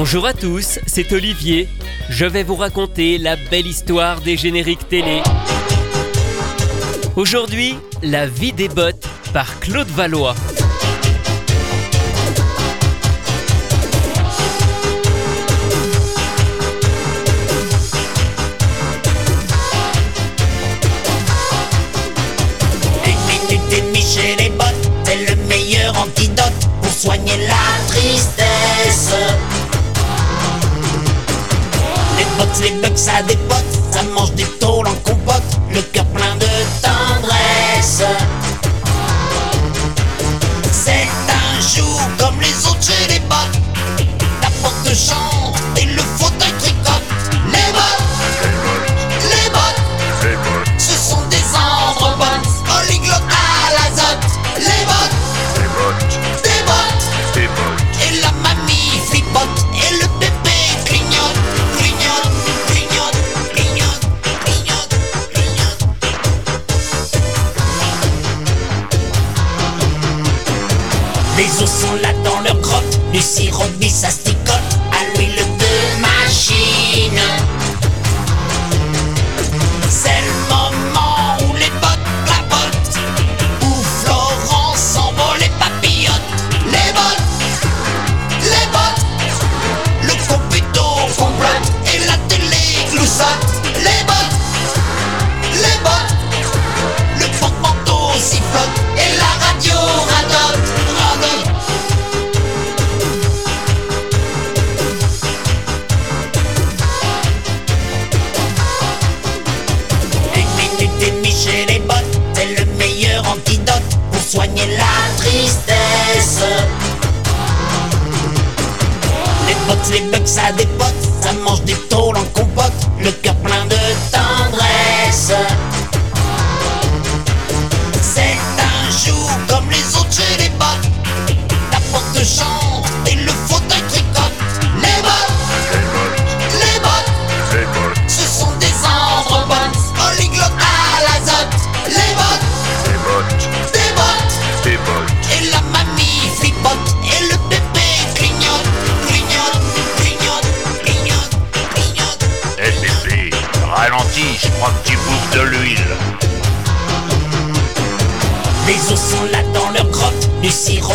Bonjour à tous, c'est Olivier. Je vais vous raconter la belle histoire des génériques télé. Aujourd'hui, La vie des bottes par Claude Valois. Les bottes, c'est le meilleur antidote pour soigner la tristesse. Les bugs, ça dépote, ça mange des tôles en compote, le cœur plein de tendresse. C'est un jour comme les autres chez les bottes, la porte chante tristesse. Les bottes, les bugs, ça dépote, ça mange des tôles en compote, le cœur plein de tendresse. Que tu bouffes de l'huile. Les os sont là dans leur grotte, du sirop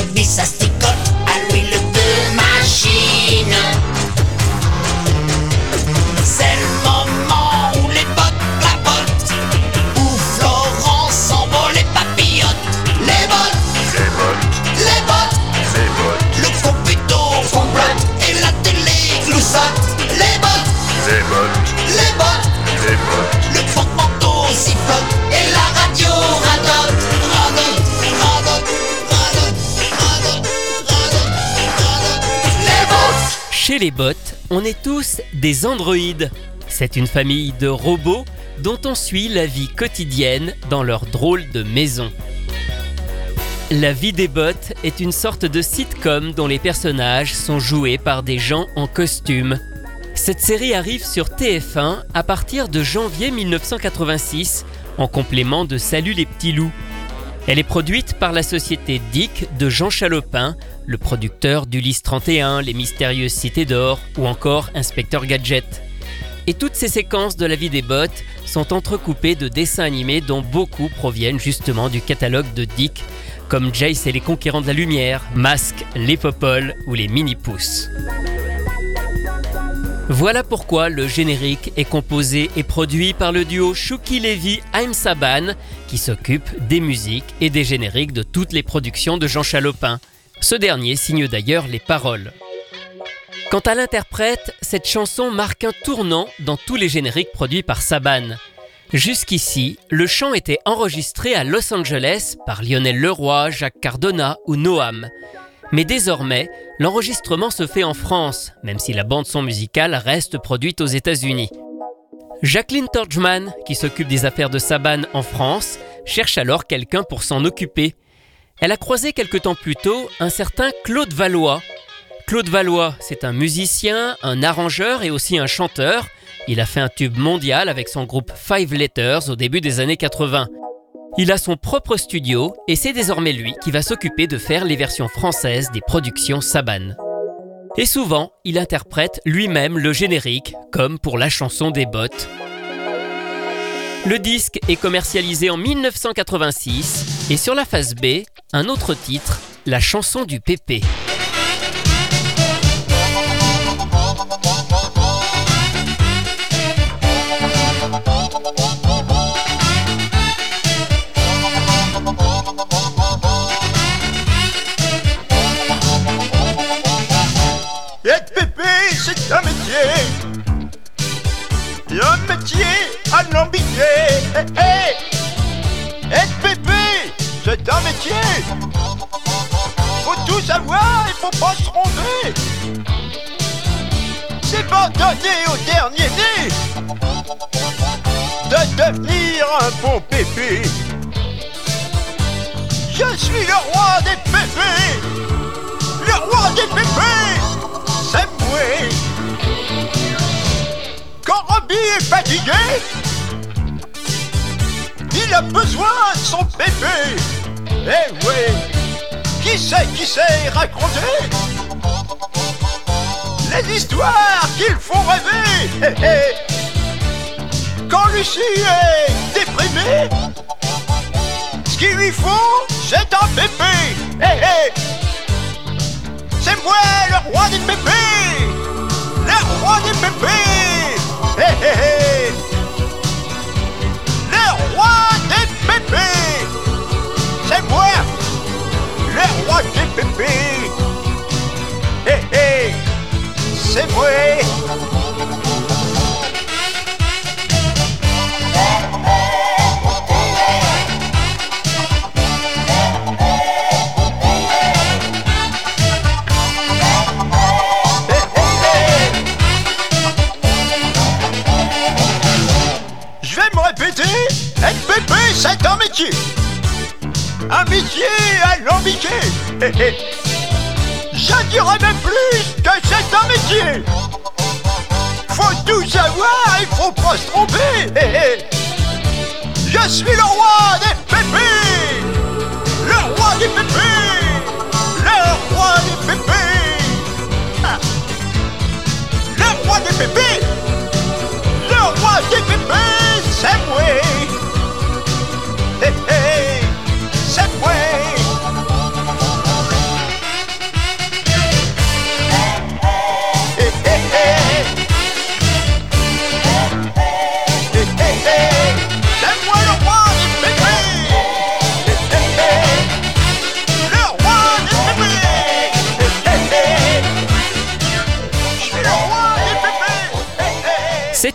les bottes, on est tous des androïdes. C'est une famille de robots dont on suit la vie quotidienne dans leur drôle de maison. La vie des bottes est une sorte de sitcom dont les personnages sont joués par des gens en costume. Cette série arrive sur TF1 à partir de janvier 1986 en complément de Salut les petits loups. Elle est produite par la société Dick de Jean Chalopin, le producteur d'Ulysse 31, Les Mystérieuses Cités d'Or ou encore Inspecteur Gadget. Et toutes ces séquences de la vie des bottes sont entrecoupées de dessins animés dont beaucoup proviennent justement du catalogue de Dick, comme Jace et les Conquérants de la Lumière, Masque, les Popoles ou les Mini-Pousses. Voilà pourquoi le générique est composé et produit par le duo Shuki Levy Haim Saban, qui s'occupe des musiques et des génériques de toutes les productions de Jean Chalopin. Ce dernier signe d'ailleurs les paroles. Quant à l'interprète, cette chanson marque un tournant dans tous les génériques produits par Saban. Jusqu'ici, le chant était enregistré à Los Angeles par Lionel Leroy, Jacques Cardona ou Noam. Mais désormais, l'enregistrement se fait en France, même si la bande-son musicale reste produite aux États-Unis. Jacqueline Torgman, qui s'occupe des affaires de Saban en France, cherche alors quelqu'un pour s'en occuper. Elle a croisé quelque temps plus tôt un certain Claude Valois. Claude Valois, c'est un musicien, un arrangeur et aussi un chanteur. Il a fait un tube mondial avec son groupe Five Letters au début des années 80. Il a son propre studio et c'est désormais lui qui va s'occuper de faire les versions françaises des productions Saban. Et souvent, il interprète lui-même le générique, comme pour la chanson des bottes. Le disque est commercialisé en 1986 et sur la face B, un autre titre, la chanson du pépé. Devenir un bon pépé. Je suis le roi des pépés, le roi des pépés, c'est moi. Quand Robbie est fatigué, il a besoin de son pépé. Eh oui, qui sait qui sait raconter? Les histoires qu'ils font rêver. Quand Lucie est déprimée, ce qu'il lui faut, c'est un pépé. Eh, eh. C'est moi le roi des pépés, le roi des eh, eh. Le roi des pépés, c'est moi, le roi des eh. C'est moi. Je suis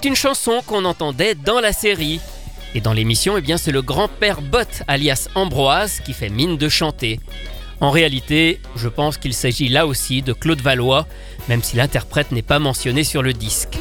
une chanson qu'on entendait dans la série. Et dans l'émission, eh bien, c'est le grand-père Bott, alias Ambroise, qui fait mine de chanter. En réalité, je pense qu'il s'agit là aussi de Claude Valois, même si l'interprète n'est pas mentionné sur le disque.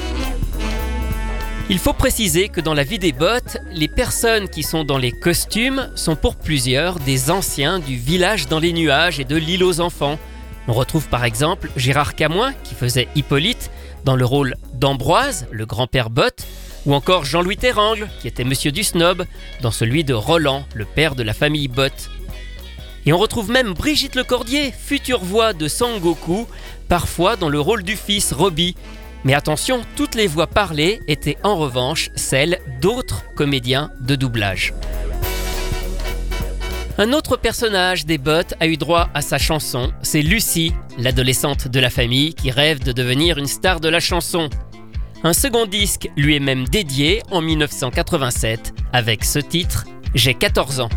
Il faut préciser que dans la vie des bottes, les personnes qui sont dans les costumes sont pour plusieurs des anciens du village dans les nuages et de l'île aux enfants. On retrouve par exemple Gérard Camoin qui faisait Hippolyte dans le rôle d'Ambroise, le grand-père Bott, ou encore Jean-Louis Terrangle qui était Monsieur du Snob dans celui de Roland, le père de la famille Bott. Et on retrouve même Brigitte Lecordier, future voix de Sangoku, parfois dans le rôle du fils Robbie. Mais attention, toutes les voix parlées étaient en revanche celles d'autres comédiens de doublage. Un autre personnage des bottes a eu droit à sa chanson, c'est Lucie, l'adolescente de la famille qui rêve de devenir une star de la chanson. Un second disque lui est même dédié en 1987 avec ce titre J'ai 14 ans.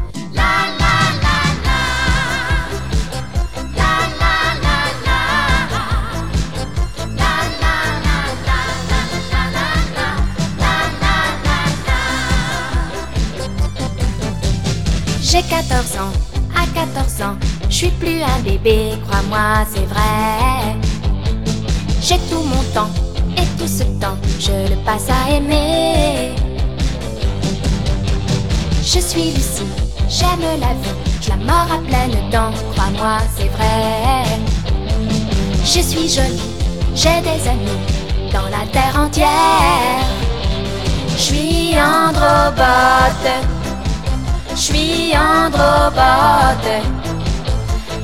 J'ai 14 ans, à 14 ans, je suis plus un bébé, crois-moi, c'est vrai. J'ai tout mon temps, et tout ce temps, je le passe à aimer. Je suis Lucie, j'aime la vie, je la mort à pleines dents, crois-moi, c'est vrai. Je suis jolie, j'ai des amis dans la terre entière. Je suis androbote. Je suis androbote.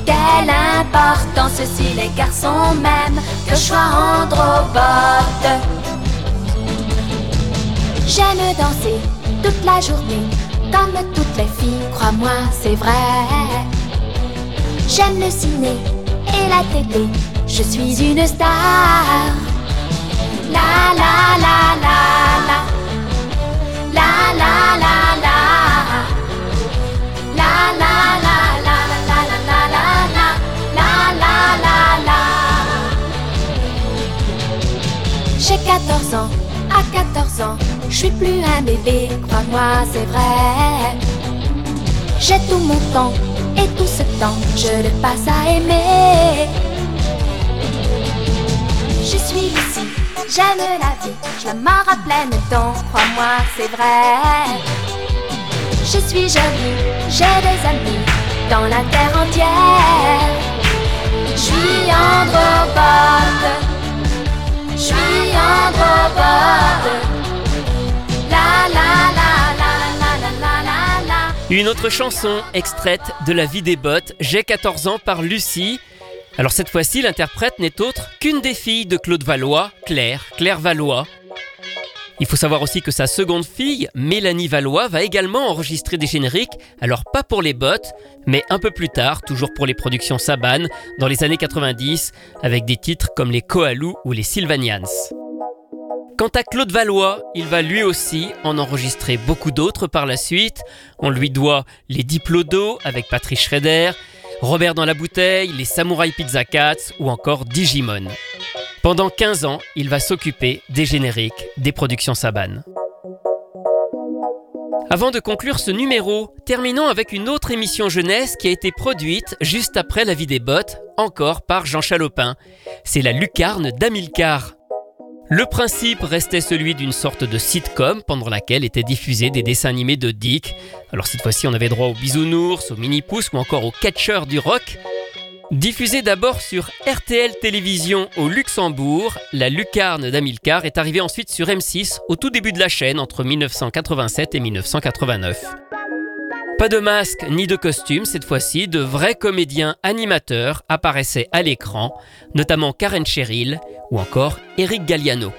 Quelle importance si les garçons m'aiment que choix androbote. J'aime danser toute la journée, comme toutes les filles, crois-moi, c'est vrai. J'aime le ciné et la télé, je suis une star. La la la, ans, je suis plus un bébé, crois-moi, c'est vrai. J'ai tout mon temps et tout ce temps, je le passe à aimer. Je suis ici, j'aime la vie, je la marre à pleines dents, crois-moi, c'est vrai. Je suis jolie, j'ai des amis dans la terre entière. Je suis androbote, je suis. Une autre chanson extraite de La vie des bottes, J'ai 14 ans par Lucie. Alors cette fois-ci, l'interprète n'est autre qu'une des filles de Claude Valois, Claire, Claire Valois. Il faut savoir aussi que sa seconde fille, Mélanie Valois, va également enregistrer des génériques, alors pas pour les bottes, mais un peu plus tard, toujours pour les productions Saban, dans les années 90, avec des titres comme les Koalous ou les Sylvanians. Quant à Claude Valois, il va lui aussi en enregistrer beaucoup d'autres par la suite. On lui doit les Diplodos avec Patrice Schrader, Robert dans la bouteille, les Samouraï Pizza Cats ou encore Digimon. Pendant 15 ans, il va s'occuper des génériques des productions Saban. Avant de conclure ce numéro, terminons avec une autre émission jeunesse qui a été produite juste après La vie des bottes, encore par Jean Chalopin. C'est la lucarne d'Amilcar. Le principe restait celui d'une sorte de sitcom pendant laquelle étaient diffusés des dessins animés de Dick. Alors cette fois-ci, on avait droit aux bisounours, aux mini-pousses ou encore aux catcheurs du rock. Diffusé d'abord sur RTL Télévision au Luxembourg, la lucarne d'Amilcar est arrivée ensuite sur M6 au tout début de la chaîne entre 1987 et 1989. Pas de masque ni de costume cette fois-ci, de vrais comédiens animateurs apparaissaient à l'écran, notamment Karen Cheryl ou encore Eric Galliano.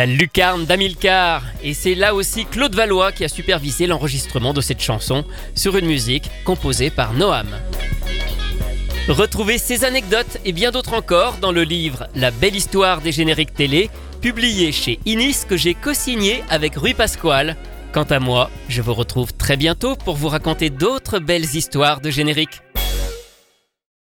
La lucarne d'Amilcar. Et c'est là aussi Claude Valois qui a supervisé l'enregistrement de cette chanson sur une musique composée par Noam. Retrouvez ces anecdotes et bien d'autres encore dans le livre La belle histoire des génériques télé, publié chez Inis que j'ai co-signé avec Rui Pasquale. Quant à moi, je vous retrouve très bientôt pour vous raconter d'autres belles histoires de génériques.